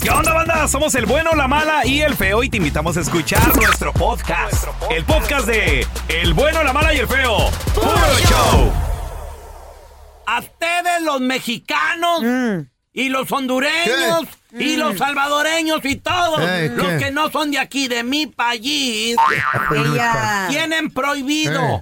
¿Qué onda, banda? Somos el bueno, la mala y el feo y te invitamos a escuchar nuestro podcast. El podcast de El bueno, la mala y el feo. ¡Puro show! A ustedes los mexicanos y los hondureños y los salvadoreños y todos Ey, los ¿qué? que no son de aquí, de mi país, tienen prohibido Eh.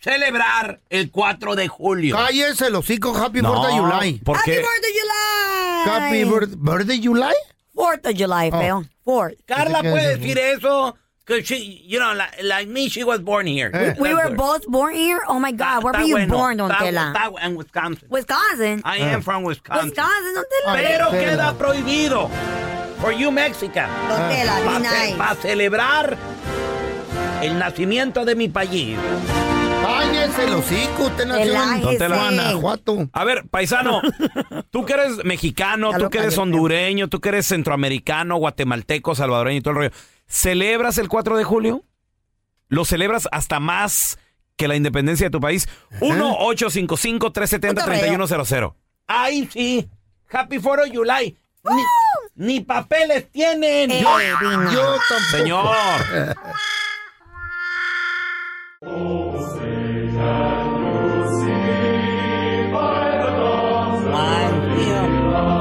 Celebrar el 4 de julio. Cállese el hocico, Happy Birthday July. ¿por Happy qué? Of July. Happy birth- Birthday July? Fourth of July, feo. Fourth. Carla ¿Qué puede decir eso, que she, you know, like, like me, she was born here. Eh. We were both born here. Oh my God, where were you bueno. born, Don Tela? está en Wisconsin. Wisconsin. I am from Wisconsin. Wisconsin, Don Tela. Ay, Pero Tela. queda prohibido for you Mexican Don Tela, be nice. para celebrar el nacimiento de mi país. Cállese el hocico, usted nació en. Guanajuato. A ver, paisano, tú que eres mexicano, Ya tú lo que eres hondureño, tú que eres centroamericano, guatemalteco, salvadoreño y todo el rollo, ¿celebras el 4 de julio? ¿Lo celebras hasta más que la independencia de tu país? 1-855-370-3100. Ay, sí. Happy 4 of July. Ni, ni papeles tienen. Eh. Yo tampoco. Señor.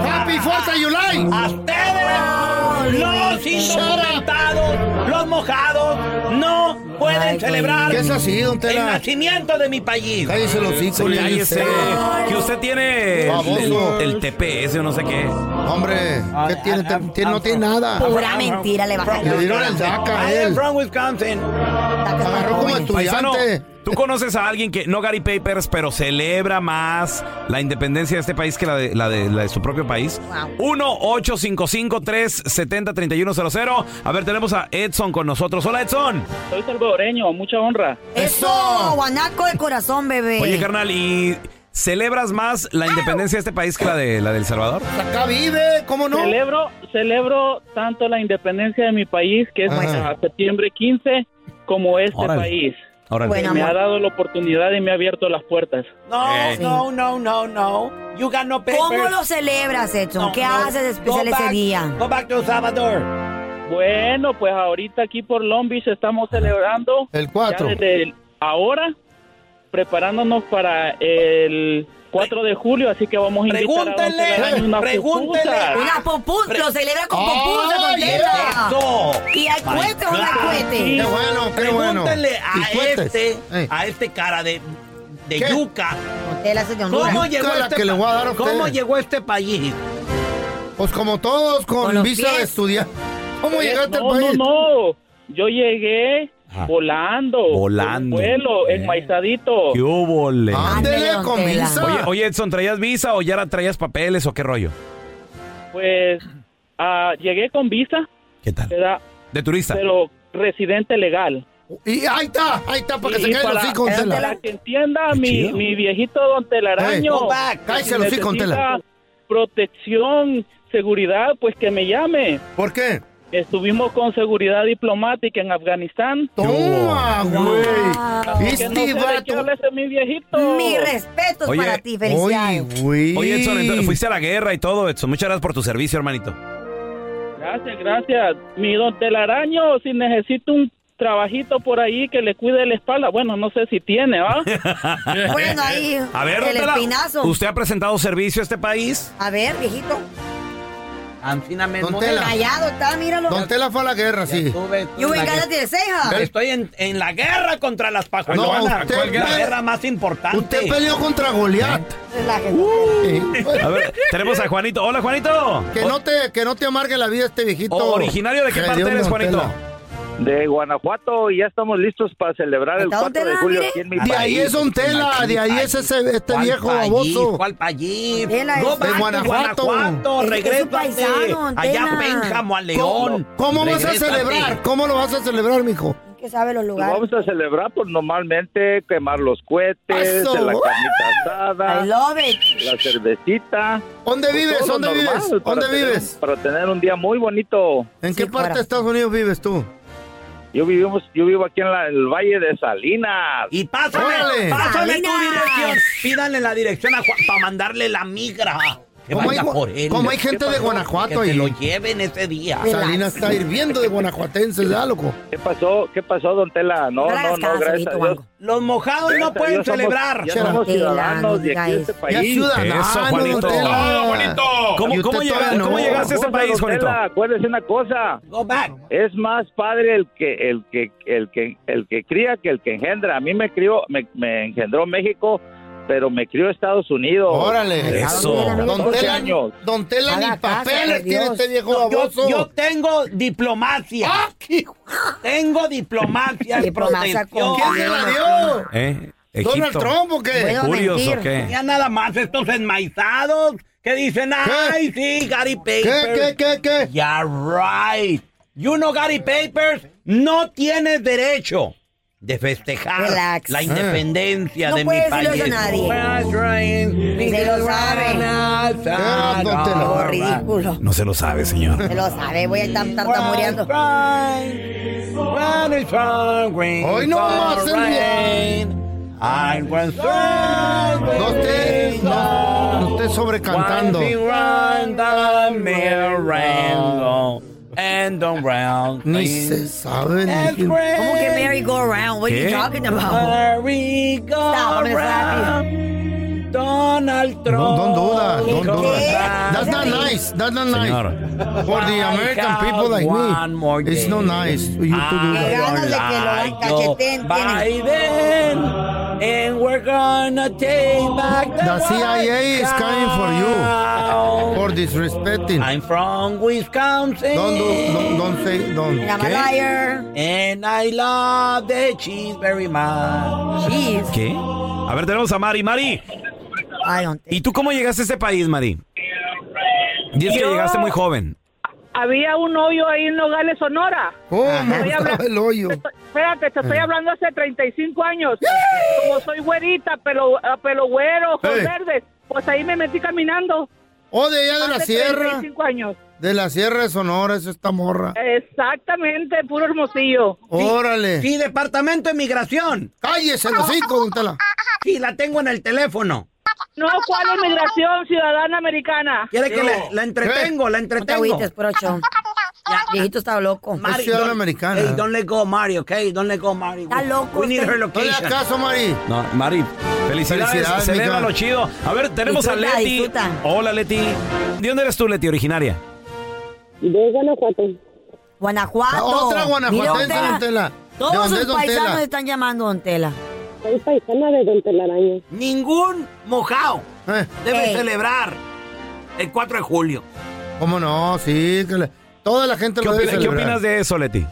Happy Fourth of July. A ustedes, los indocumentados, los mojados, no pueden Ay, celebrar ¿Qué es así, don el nacimiento de mi país. Cállese Cállese. dice. Que usted tiene el, TPS o no sé qué. Hombre, ¿qué tiene? No tiene nada. Pura mentira le vas a Le dieron el DACA a I am él. from Wisconsin. Agarró como Paisano, estudiante. Tú conoces a alguien que no Gary Papers, pero celebra más la independencia de este país que la de, la de, la de su propio país. Wow. 1-855-370-3100. A ver, tenemos a Edson con nosotros. Hola, Edson. Soy salvadoreño, mucha honra. Eso, guanaco de corazón, bebé. Oye, carnal, ¿y celebras más la independencia de este país que la de la del Salvador? Acá vive, ¿cómo no? Celebro, celebro tanto la independencia de mi país, que es Ajá. a septiembre 15, como este Órale. país. Órale. Bueno, Me amor. ha dado la oportunidad y me ha abierto las puertas. No, Eh. no, no, no, no. You got no papers. ¿Cómo lo celebras, Edson? No, ¿Qué no. haces de especial Go ese back- día? Go back to El Salvador. Bueno, pues ahorita aquí por Long Beach estamos celebrando El 4. ya desde ahora, preparándonos para el 4 de julio, así que vamos a invitar Pregúntenle, a unas pregúntenle. Una popuz, lo celebra con Ay, popuz, Don Tela. Eso. ¿Y hay cohete o no God. cohete? Qué bueno, qué bueno. Pregúntenle ¿Y a este, Eh. a este cara de, de ¿Qué? yuca. De. ¿Cómo llegó, este que le voy a dar a. ¿Cómo llegó este país? Pues como todos, con, Con visa de pies. estudiar. ¿Cómo llegaste al no, país? No, no, Yo llegué volando. Volando. con Vuelo, Eh. enmaizadito. ¿Qué hubo, le? Ándele con Tela. visa. Oye, oye, Edson, ¿traías visa o ya la traías papeles o qué rollo? Pues ah, llegué con visa, ¿Qué tal? ¿verdad? De turista. pero residente legal. Y ahí está, ahí está, para que Y se caigan para- los hijos, Don Tela. Tela. Para que entienda mi, mi viejito don Telaraño. Cállese los hijos, Tela. necesita protección, seguridad, pues que me llame. ¿Por qué? Estuvimos con seguridad diplomática en Afganistán. Toma, güey. No sé Este de vato. mi viejito. Mi respeto Oye, para ti, Oye, felicidades. güey. Oye, Edson, entonces fuiste a la guerra y todo, Edson. Muchas gracias por tu servicio, hermanito. Gracias, gracias. Mi don Telaraño, si necesito un trabajito por ahí que le cuide la espalda, bueno, no sé si tiene, ¿va? Bueno, ahí A ver, el espinazo. ¿usted ha presentado servicio a este país? A ver, viejito. Ancina mismo. Don Tela. Callado está, míralo. Don Tela fue a la guerra, sí. Estuve- You la guerra- nothing to say, huh? Estoy en, en la guerra contra las No, pajuelonas. usted ¿Cuál guerra? la guerra más importante. Usted peleó contra Goliat. Relájese. Sí. A ver, tenemos a Juanito. Hola, Juanito. Que no te, que no te amargue la vida este viejito. O- originario de qué parte eres, Juanito? Tela. De Guanajuato y ya estamos listos para celebrar el ¿Está 4 de julio aquí en mi De ahí es Don Tela, de ahí es ese, este ¿Cuál viejo baboso. ¿Cuál es- back De to Guanajuato. Guanajuato, regrésate. Allá a Pénjamo, a León. ¿Cómo, cómo vas a celebrar? ¿Cómo lo vas a celebrar, mijo? Que sabe los lugares. vamos a celebrar, pues normalmente quemar los cohetes, de la carnita I asada, love it. la cervecita. ¿Dónde pues vives? lo ¿Dónde vives? para ¿Dónde tener- vives? Para tener un día muy bonito. ¿En Sí, qué parte de Estados Unidos vives tú? Yo vivimos, yo vivo aquí en la- el Valle de Salinas. Y pásame, Órale. pásame tu Salinas. dirección. Pídanle la dirección a Juan para mandarle la migra. Que ¿Cómo vaya hay por él. cómo hay gente de? Guanajuato Que ahí? se lo lleven ese día. Salinas está hirviendo de guanajuatenses, ya, loco. ¿Qué pasó? ¿Qué pasó, don Tela? No, No no, gracias a Dios. Los mojados no pueden Dios somos- celebrar. Ya somos ciudadanos no de aquí este país. Eso, Juanito. don Tela. ¡Oh, ¿Cómo, Y llegaste a ese país, don Juanito? Acuérdese una cosa. Go back. Es más padre el que el que el que el que cría que el que engendra. A mí me crió me, me engendró México, pero me crió Estados Unidos. Órale. Eso. Don 12 Tela, años. don Tela ni papeles tiene este viejo Yo, baboso. yo tengo diplomacia. ¡Ah, qué- Tengo diplomacia. Diplomacia. ¿Quién se la dio? ¿Eh? ¿Donald Egipto. Trump o qué? ¿Curios o qué? Ya nada más estos enmaizados que dicen, ay, sí, Gary Papers. ¿Qué, qué, qué, qué? Yeah, right. You know, Gary Papers, no tienes derecho de festejar Relax. la independencia No de mi país. eso a nadie. Se lo sabe. Oh, ridículo. No se lo sabe, señor. Se lo sabe, voy a estar tartamureando. Hoy no más el No esté, no, no esté sobrecantando. Ni se sabe. Ni, ¿Cómo que merry go around? What are ¿Qué? you talking about? Stop, I'm happy. Donald Trump. No, don't do that, don't do that. That's not nice. That's not nice. Señor. For the American people like One more me, it's day. not nice for you to do Qué that. ganas de que lo like cacheteen Joe Biden, and we're gonna take back the, The CIA is coming for you. For disrespecting. I'm from Wisconsin. Don't do, don't, don't say, don't. I'm a liar. And I love the cheese very much. Jeez. ¿Qué? A ver, tenemos a Mari. Mari, I don't think. ¿y tú cómo llegaste a este país, Mari? Dices que Yo- llegaste muy joven. Había un hoyo ahí en Nogales, Sonora. ¿Cómo estaba el hoyo? Te estoy- Espérate, te estoy hablando hace 35 años. Como soy güerita, pelo, a pelo güero, ojos Hey. verdes, pues ahí me metí caminando. Oh, de allá de la sierra. 35 años. De la sierra de Sonora es esta morra. Exactamente, puro hermosillo. Órale. Sí, departamento de migración. Cállese el hocico, don Tela. Sí, la tengo en el teléfono. No, ¿cuál inmigración ciudadana americana? ¿Quiere que la, la entretengo? La No te entretengo. agüites, porocho. Viejito está loco. Mari, ciudadana don't- americana. Hey, don't let go, Mari, okay? Don't let go, Mari. Está loco We need her No le location. hagas caso, Mari. No, Mari, felicidades, Felicidades, celebra lo chido. A ver, tenemos a Leti. disfruta. Hola, Leti. ¿De dónde eres tú, Leti, originaria? De Guanajuato. Guanajuato. La otra Mira, guanajuatense, don Tela. ¿De Todos sus es paisanos Tela? están llamando Don Tela. Soy paisana de Don Telaraño. Ningún mojado Eh, debe Ey. celebrar el 4 de julio. ¿Cómo no? Sí, que le- toda la gente ¿Qué, lo debe opina- qué opinas de eso, Leti?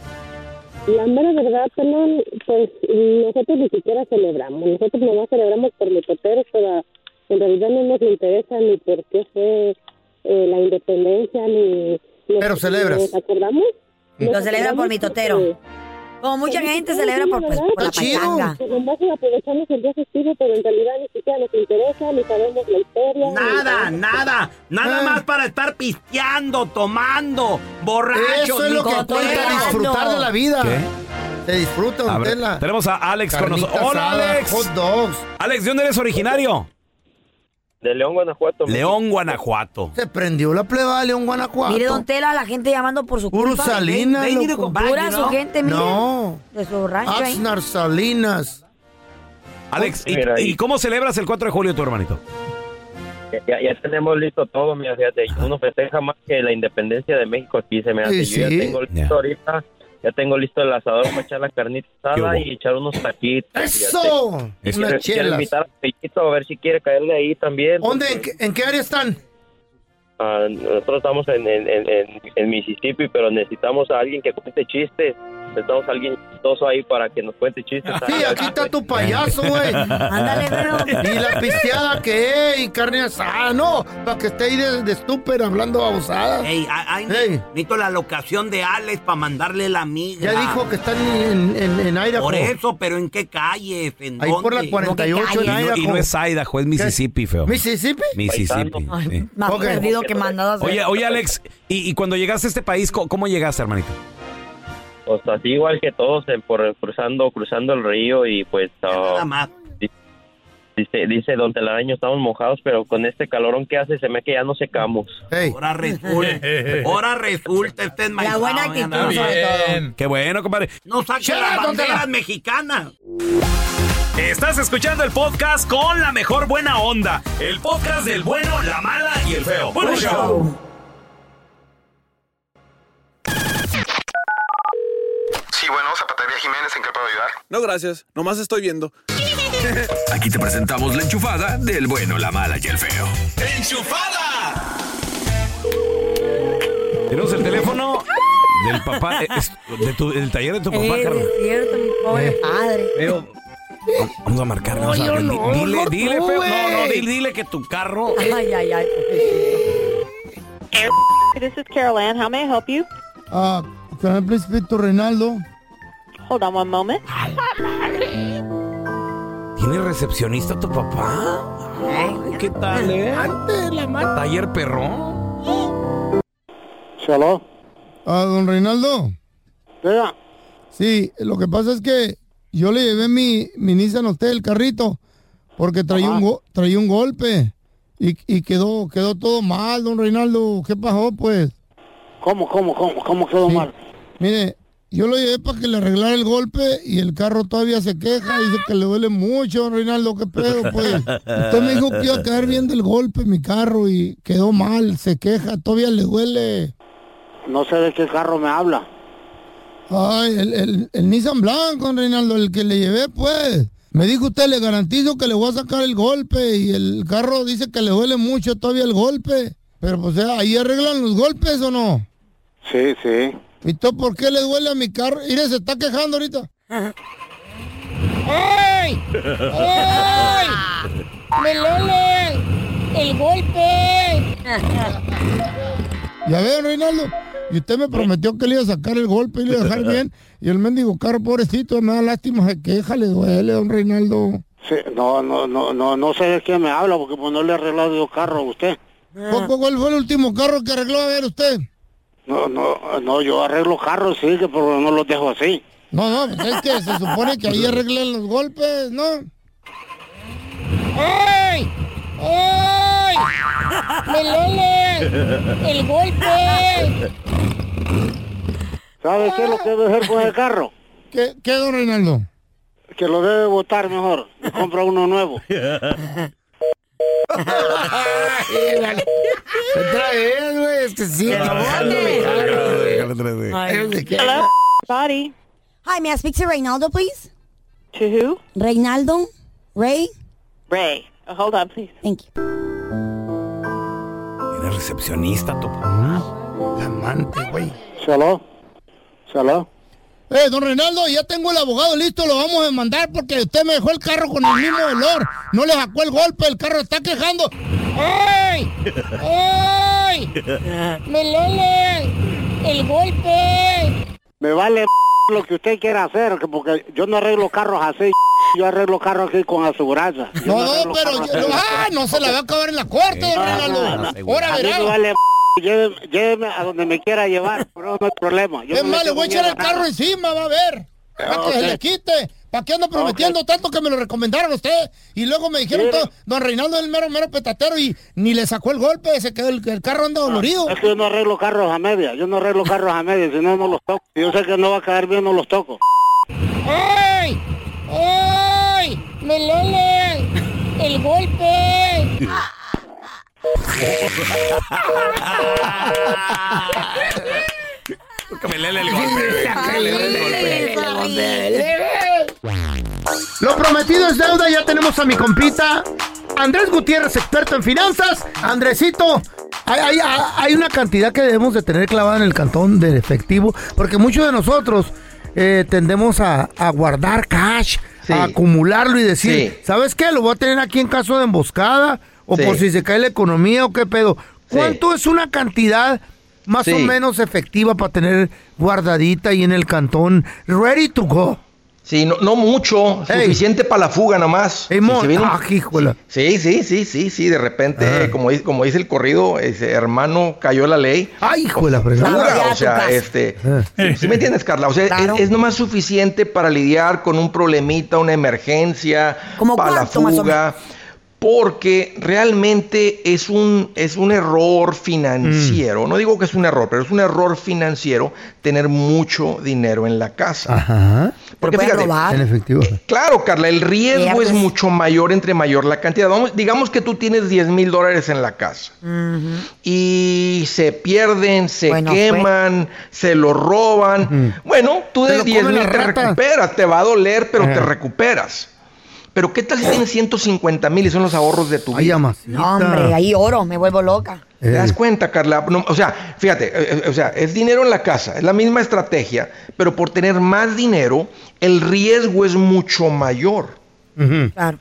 La mera verdad, Pelón, pues nosotros ni siquiera celebramos. Nosotros nomás celebramos por mitoteros, pero en realidad no nos interesa ni por qué fue eh, la independencia, ni... Pero celebras. ¿Nos acordamos? Lo Nos celebra por mitotero. Como mucha gente celebra por, pues, por la pachanga. Aprovechamos el día festivo, pero en realidad ni siquiera nos interesa, ni sabemos la historia. Nada, nada. Nada Ah. más para estar pisteando, tomando, borrachos. Eso es lo que cuenta, disfrutar de la vida. ¿Qué? Se disfruta, tenemos a Alex con nosotros. Hola, Alex. Hot dogs. Alex, ¿de dónde eres originario? De León, Guanajuato. León, Guanajuato. Se prendió la pleba de León, Guanajuato. Mire, Don Tela, la gente llamando por su Puro culpa. Salinas, loco. Pura you su gente, mire. No. De su rancho ahí. Axnar Salinas. Alex, ¿y, Mira, y y- cómo celebras el 4 de julio tu hermanito? Ya, ya tenemos listo todo, mira, fíjate, uno festeja más que la independencia de México aquí, se me hace. Sí, Yo sí. ya tengo listo Ya. ahorita, ya tengo listo el asador para echar la carnita ¿Qué asada y echar unos taquitos. ¡Eso! Es- quiero chelas. invitar a Pellito a ver si quiere caerle ahí también. ¿Dónde? porque, ¿En qué, en qué área están? ah, nosotros estamos en, en, en, en- en Mississippi, pero necesitamos a alguien que cuente chistes. Necesitamos a alguien chistoso ahí para que nos cuente chistes. Sí, aquí está tu payaso, güey. Ándale, pero. Y la pisteada que es, y carne asada, no, para que esté ahí de, de estúper hablando babosadas. Ey, ay, ay, Ey. necesito la locación de Alex para mandarle la migra. Ya dijo que están en, en, en Idaho. Por eso, pero ¿en qué calles? ¿En Ahí por la dónde? 48 Y en no, y Idaho. no es Idaho, es Mississippi, feo. ¿Mississippi? Mississippi. sí. Más Ok. perdido que mandadas. Oye, oye, Alex, ¿y, y cuando llegaste a este país, cómo llegaste, hermanito? Pues así igual que todos, en- por, cruzando cruzando el río y pues... ah, Nada más. Dice, dice Don Telaraño, estamos mojados, pero con este calorón que hace se me que ya no secamos. Ahora resulta, ahora resulta, este es La buena actitud, sobre todo. Qué bueno, compadre. No saques las banderas mexicanas. Estás escuchando el podcast con la mejor buena onda. El podcast del bueno, la mala y el feo. Bueno, show. Sí, bueno, Zapatería Jiménez, ¿en qué puedo ayudar? No, gracias. Nomás estoy viendo. Aquí te presentamos la enchufada del bueno, la mala y el feo. Tenemos el teléfono del papá, eh, es- de tu- del taller de tu papá, Eh, Carlos. es cierto, mi pobre padre. Vamos a marcarle. vamos a yo marcarle. no, Di- dile, mejor dile, tú, feo. No, no, güey. dile, dile que tu carro. Ay, ay, ay. This is Carol Ann. How may I help you? Ah, can I please speak to Reinaldo? Hold on one moment. ¿Tiene recepcionista tu papá? Ay, ¿qué tal, eh? Taller perro. ¿Saló? Ah, don Reinaldo. Sí, lo que pasa es que yo le llevé mi, mi Nissan a usted, el carrito, porque traía, un, go- traía un golpe y, y quedó, quedó todo mal, don Reinaldo. ¿Qué pasó, pues? ¿Cómo, cómo, cómo, cómo quedó Sí. mal? Mire, yo lo llevé para que le arreglara el golpe y el carro todavía se queja, dice que le duele mucho, don Reinaldo, qué pedo, pues. Usted me dijo que iba a quedar bien del golpe mi carro y quedó mal, se queja, todavía le duele. No sé de qué carro me habla. Ay, el, el, el Nissan Blanco, Reinaldo, el que le llevé, pues. Me dijo usted, le garantizo que le voy a sacar el golpe y el carro dice que le duele mucho todavía el golpe. Pero pues, ¿ahí arreglan los golpes o no? Sí, sí. ¿Y tú por qué le duele a mi carro? Mire, se está quejando ahorita. ¡Ay! ¡Ay! ¡Me duele el golpe! Ya veo, Reinaldo. Y usted me prometió que le iba a sacar el golpe y le iba a dejar bien. Y el mendigo carro, pobrecito, me da lástima, se queja, le duele, don Reinaldo. Sí, no, no, no, no, no sé de qué me habla porque pues no le he arreglado yo carro a usted. ¿Cu- cu- ¿Cuál fue el último carro que arregló a ver usted? No, no, no, yo arreglo carros, sí, que pero no los dejo así. No, no, es que se supone que ahí arreglan los golpes, ¿no? ¡Ay! ¡Ay! ¡Me duele el golpe! ¿Sabe qué es lo que debe hacer con el carro? ¿Qué, qué don Reinaldo? Que lo debe botar mejor. Compra uno nuevo. Otra vez, güey, es que sí. Hello? Body. Hi, may I speak to Reynaldo, please? To who? Reynaldo? Ray? Ray. Uh, hold on, please. Thank you. Eres recepcionista tu papá. Amante, güey. ¿Saló? ¿Saló? Eh, don Reinaldo, ya tengo el abogado listo, lo vamos a demandar porque usted me dejó el carro con el mismo olor. No le sacó el golpe, el carro está quejando. ¡Ay! ¡Ay! ¡Me duele el golpe! Me vale lo que usted quiera hacer, que porque yo no arreglo carros así. Yo arreglo carros aquí con aseguranza. Yo No, arreglo pero yo- ah, no se la va a acabar en la corte, don Reinaldo. Ahora A mí verá. Lléveme, lléveme a donde me quiera llevar, pero no hay problema. Yo Es más, le voy a echar el carro encima, va a ver. Para que se le quite. ¿Para qué anda prometiendo tanto que me lo recomendaron a usted? Y luego me dijeron, todo, don Reinaldo es el mero, mero petatero y ni le sacó el golpe, se quedó el, el carro anda dolorido. Es que yo no arreglo carros a media, yo no arreglo carros a media, si no, no los toco. Si yo sé que no va a quedar bien, no los toco. ¡Ay! ¡Ay! ¡Me duele el golpe! Que me lele el golpe. Lo prometido es deuda, ya tenemos a mi compita Andrés Gutiérrez, experto en finanzas. Andresito, hay, hay- hay una cantidad que debemos de tener clavada en el cantón de efectivo, porque muchos de nosotros eh, tendemos a, a guardar cash, a acumularlo y decir, Sí. ¿sabes qué? Lo voy a tener aquí en caso de emboscada o Sí. por si se cae la economía o qué pedo. ¿Cuánto es una cantidad más o menos efectiva para tener guardadita ahí en el cantón, ready to go? Sí, no, no mucho, suficiente para la fuga nomás. Si mon- se viene un- ah. Sí, sí, sí, sí, sí, de repente, como, di- como dice el corrido, ese hermano cayó la ley. Ay, hijo de la fregada. O sea, este, Ah. sí, sí me entiendes, Carla, o sea, Claro. es, es nomás suficiente para lidiar con un problemita, una emergencia, ¿Cómo para la cuánto, más o fuga, porque realmente es un, es un error financiero, Mm. no digo que es un error, pero es un error financiero tener mucho dinero en la casa. Ajá. Porque fíjate, robar. En efectivo. Claro, Carla, el riesgo es mucho mayor entre mayor la cantidad. Vamos, digamos que tú tienes 10 mil dólares en la casa y se pierden, se Bueno, queman, se lo roban. Bueno, tú de lo 10 come mil te recuperas, te va a doler, pero te recuperas. Pero ¿qué tal si tienes 150 mil y son los ahorros de tu Ay, vida? No, hombre, ahí oro, me vuelvo loca. ¿Te das Eh, cuenta, Carla? No, o sea, fíjate, eh, eh, o sea, es dinero en la casa, es la misma estrategia, pero por tener más dinero, el riesgo es mucho mayor. Claro.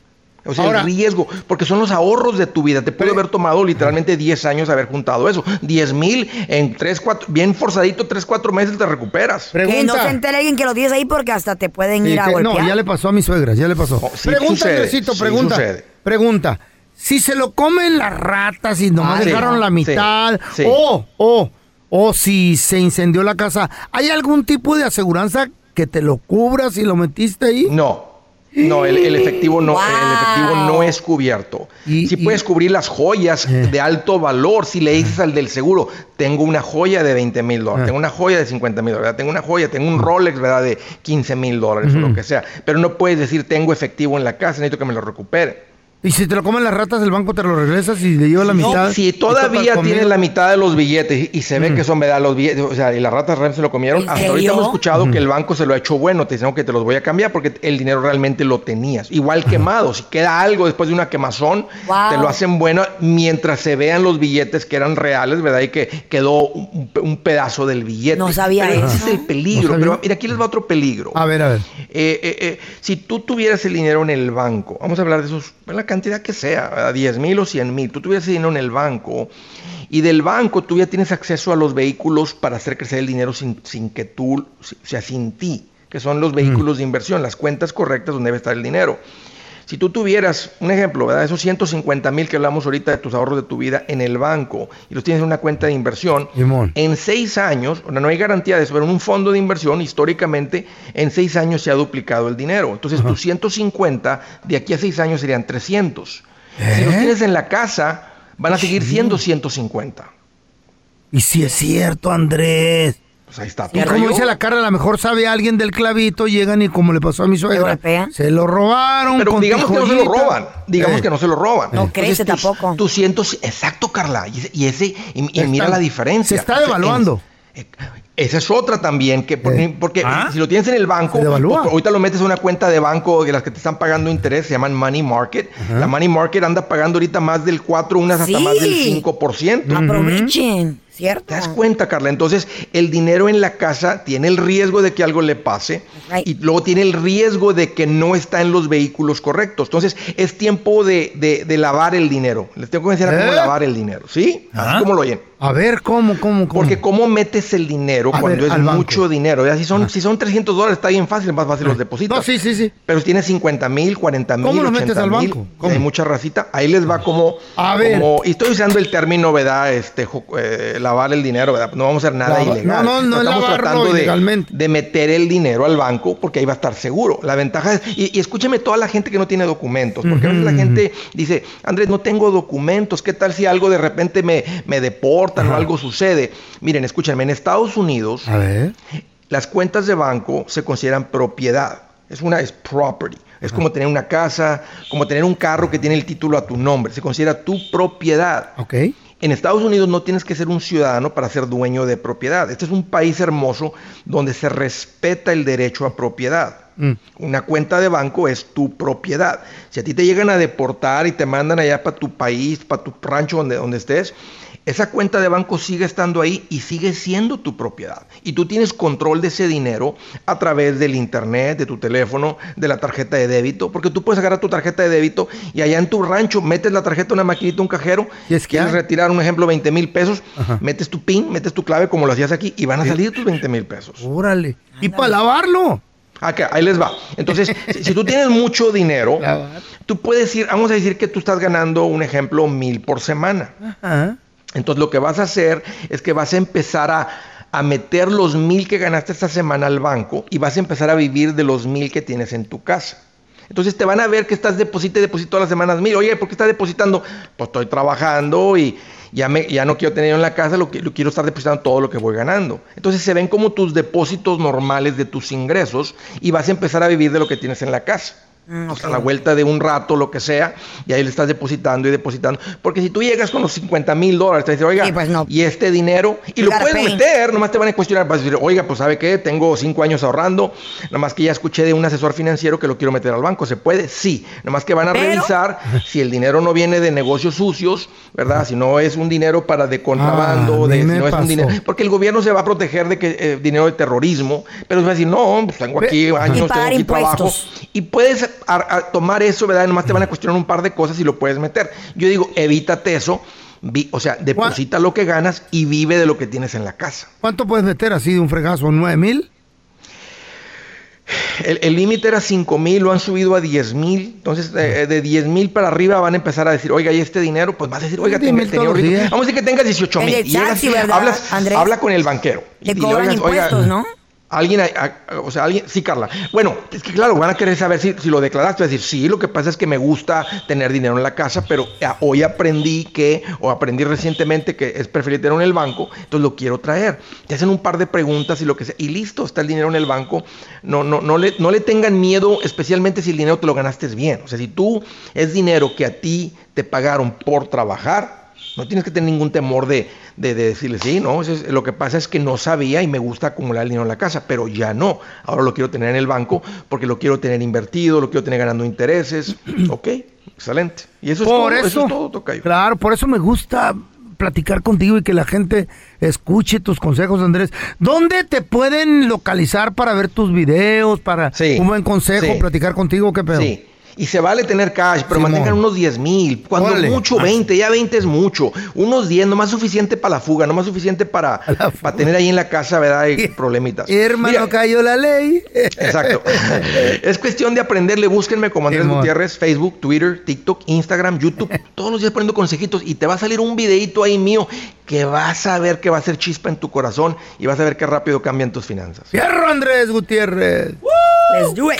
O sea, Ahora- el riesgo, porque son los ahorros de tu vida. Te puede haber tomado literalmente 10 años haber juntado eso. 10 mil en 3, 4, bien forzadito, 3, 4 meses te recuperas. Que no Pregunta. se entere alguien que lo tienes ahí porque hasta te pueden Sí, ir a que- golpear. no, ya le pasó a mi suegra, ya le pasó. Oh, sí pregunta, sucede, Andresito, sí pregunta. sucede. Pregunta. Si se lo comen las ratas y nomás Ah, sí, dejaron la sí, mitad, sí. o, o, o si se incendió la casa, ¿hay algún tipo de aseguranza que te lo cubra si lo metiste ahí? No. No, el, el efectivo no, Wow. el efectivo no es cubierto. Y- si y- puedes cubrir las joyas Eh. de alto valor, si le dices al del seguro, tengo una joya de 20 mil dólares, Eh. tengo una joya de 50 mil dólares, tengo una joya, tengo un Rolex, ¿verdad? De 15 mil dólares o lo que sea. Pero no puedes decir, tengo efectivo en la casa, necesito que me lo recupere. Y si te lo comen las ratas, el banco te lo regresas y le lleva la No, mitad. si todavía tiene la mitad de los billetes y se ve que son verdad los billetes, o sea, y las ratas realmente se lo comieron, ¿En hasta ahorita serio? hemos escuchado que el banco se lo ha hecho bueno, te dicen que te los voy a cambiar porque el dinero realmente lo tenías. Igual quemado, si queda algo después de una quemazón, Wow. te lo hacen bueno mientras se vean los billetes que eran reales, ¿verdad? Y que quedó un, un pedazo del billete. No sabía Pero ese eso. es el peligro, No pero mira, aquí les va otro peligro. A ver, a ver. Eh, eh, eh, si tú tuvieras el dinero en el banco, vamos a hablar de esos, la cantidad que sea, ¿verdad? 10 mil o 100 mil, tú tuvieras dinero en el banco y del banco tú ya tienes acceso a los vehículos para hacer crecer el dinero sin, sin que tú, o sea, sin ti, que son los vehículos de inversión, las cuentas correctas donde debe estar el dinero. Si tú tuvieras, un ejemplo, ¿verdad? Esos 150 mil que hablamos ahorita de tus ahorros de tu vida en el banco y los tienes en una cuenta de inversión, en seis años, no hay garantía de eso, pero en un fondo de inversión, históricamente, en seis años se ha duplicado el dinero. Entonces, tus 150 de aquí a seis años serían 300. Si los tienes en la casa, van a seguir siendo 150. Y si es cierto, Andrés. Pues ahí está. Y como dice la cara, a lo mejor sabe alguien del clavito, llegan y como le pasó a mi suegra, se lo robaron. Pero con digamos que no se lo roban. Digamos Eh. que no se lo roban. No crece tampoco. Tus cientos, exacto, Carla. Y ese, y, ese- y- y Está- mira la diferencia. se está devaluando. en- esa es otra también, que porque, Eh. porque ¿Ah? si lo tienes en el banco, ahorita lo metes en una cuenta de banco de las que te están pagando interés, se llaman money market. La money market anda pagando ahorita más del 4, unas hasta más del 5%. Aprovechen, ¿cierto? ¿Te das cuenta, Carla? Entonces, el dinero en la casa tiene el riesgo de que algo le pase Right. y luego tiene el riesgo de que no está en los vehículos correctos. Entonces, es tiempo de, de- de lavar el dinero. Les tengo que enseñar a cómo ¿Eh? lavar el dinero, ¿sí? Así Ah. como lo oyen. A ver, ¿cómo, cómo, cómo? Porque cómo metes el dinero A cuando ver, es mucho dinero. Ya, si, son, si son 300 dólares está bien fácil, más fácil los depositas. No, sí, sí, sí. Pero si tienes 50 mil, 40 mil, ¿Cómo lo 80 metes al banco? ¿Cómo? hay mucha racita. Ahí les va como, A ver. como- y estoy usando el término, ¿verdad? Este, eh, lavar el dinero, ¿verdad? No vamos a hacer nada Lava- ilegal. no, no, no es Estamos tratando de, de meter el dinero al banco porque ahí va a estar seguro. La ventaja es, y, y escúcheme toda la gente que no tiene documentos, porque a veces la gente dice, Andrés, no tengo documentos, ¿qué tal si algo de repente me, me o algo sucede? Miren, escúchenme, en Estados Unidos, A ver. las cuentas de banco se consideran propiedad. Es una es property. Es como tener una casa, como tener un carro que tiene el título a tu nombre. Se considera tu propiedad. Ok. En Estados Unidos no tienes que ser un ciudadano para ser dueño de propiedad. Este es un país hermoso donde se respeta el derecho a propiedad. Mm. Una cuenta de banco es tu propiedad. Si a ti te llegan a deportar y te mandan allá para tu país, para tu rancho donde, donde estés, esa cuenta de banco sigue estando ahí y sigue siendo tu propiedad. Y tú tienes control de ese dinero a través del internet, de tu teléfono, de la tarjeta de débito, porque tú puedes agarrar tu tarjeta de débito y allá en tu rancho metes la tarjeta en una maquinita, un cajero, Y es que quieres hay. retirar un ejemplo 20 mil pesos, Ajá. metes tu PIN, metes tu clave como lo hacías aquí y van a salir tus 20 mil pesos. Órale. ¿Y para lavarlo? Acá, ahí les va. Entonces, si, si tú tienes mucho dinero, tú puedes ir, vamos a decir que tú estás ganando, un ejemplo, mil por semana. Ajá. Entonces lo que vas a hacer es que vas a empezar a, a meter los mil que ganaste esta semana al banco y vas a empezar a vivir de los mil que tienes en tu casa. Entonces te van a ver que estás deposita y deposita todas las semanas mil. Oye, ¿por qué estás depositando? Pues estoy trabajando y ya, me, ya no quiero tener en la casa, lo que lo quiero estar depositando todo lo que voy ganando. Entonces se ven como tus depósitos normales de tus ingresos y vas a empezar a vivir de lo que tienes en la casa. A la vuelta de un rato, lo que sea, y ahí le estás depositando y depositando. Porque si tú llegas con los 50 mil dólares, te dices, oiga, y este dinero, y lo puedes pay. meter, nomás te van a cuestionar, vas a decir, oiga, pues ¿sabe qué? Tengo cinco años ahorrando, nomás que ya escuché de un asesor financiero que lo quiero meter al banco. ¿Se puede? Sí. Nomás que van a Pero- revisar si el dinero no viene de negocios sucios, ¿verdad? Si no es un dinero para de contrabando, Ah, de, si no es un dinero. Porque el gobierno se va a proteger de que eh, dinero de terrorismo, pero va a decir, no, pues tengo aquí años, tengo aquí trabajo. Y puedes a- a tomar eso, ¿verdad? Nomás te van a cuestionar un par de cosas y lo puedes meter. Yo digo, evítate eso. vi- o sea, deposita lo que ganas y vive de lo que tienes en la casa. ¿Cuánto puedes meter así de un fregazo? ¿Nueve mil? El límite era 5 mil, lo han subido a 10 mil. Entonces, eh, de 10 mil para arriba van a empezar a decir, oiga, ¿y este dinero? Pues vas a decir, oiga, 10 tenga- mil tenía todos los ahorita- días. Vamos a decir que tengas 18 El mil. de Y llegas, taxi, ¿verdad, hablas, Andrés? habla con el banquero. Y cobran "Oiga, oiga, impuestos, ¿no? Alguien, o sea, alguien, sí, Carla. Bueno, es que claro, van a querer saber si, si lo declaraste. Vas a decir, sí, lo que pasa es que me gusta tener dinero en la casa, pero eh, hoy aprendí que, o aprendí recientemente que es preferible tenerlo en el banco, entonces lo quiero traer. Te hacen un par de preguntas y lo que sea, y listo, está el dinero en el banco. No, no, no, le, no le tengan miedo, especialmente si el dinero te lo ganaste bien. O sea, si tú es dinero que a ti te pagaron por trabajar, no tienes que tener ningún temor de, de, de decirle, sí, no, es- lo que pasa es que no sabía y me gusta acumular el dinero en la casa, pero ya no. Ahora lo quiero tener en el banco porque lo quiero tener invertido, lo quiero tener ganando intereses. ok, excelente. Y eso es Por todo, eso, eso es todo, tocayo. claro, por eso me gusta platicar contigo y que la gente escuche tus consejos, Andrés. ¿Dónde te pueden localizar para ver tus videos, para un buen consejo, sí. platicar contigo? ¿Qué pedo? Sí. Y se vale tener cash, pero Simón. mantengan unos 10 mil. Cuando Órale. mucho, Ah. 20. Ya 20 es mucho. Unos 10, nomás suficiente para la fuga, nomás suficiente para, para tener ahí en la casa, ¿verdad? Y problemitas. Hermano, Mira, cayó la ley. Exacto. es cuestión de aprenderle. Búsquenme como Andrés Simón. Gutiérrez, Facebook, Twitter, TikTok, Instagram, YouTube. Todos los días poniendo consejitos y te va a salir un videito ahí mío que vas a ver que va a ser chispa en tu corazón y vas a ver qué rápido cambian tus finanzas. Fierro, Andrés Gutiérrez. Let's do it.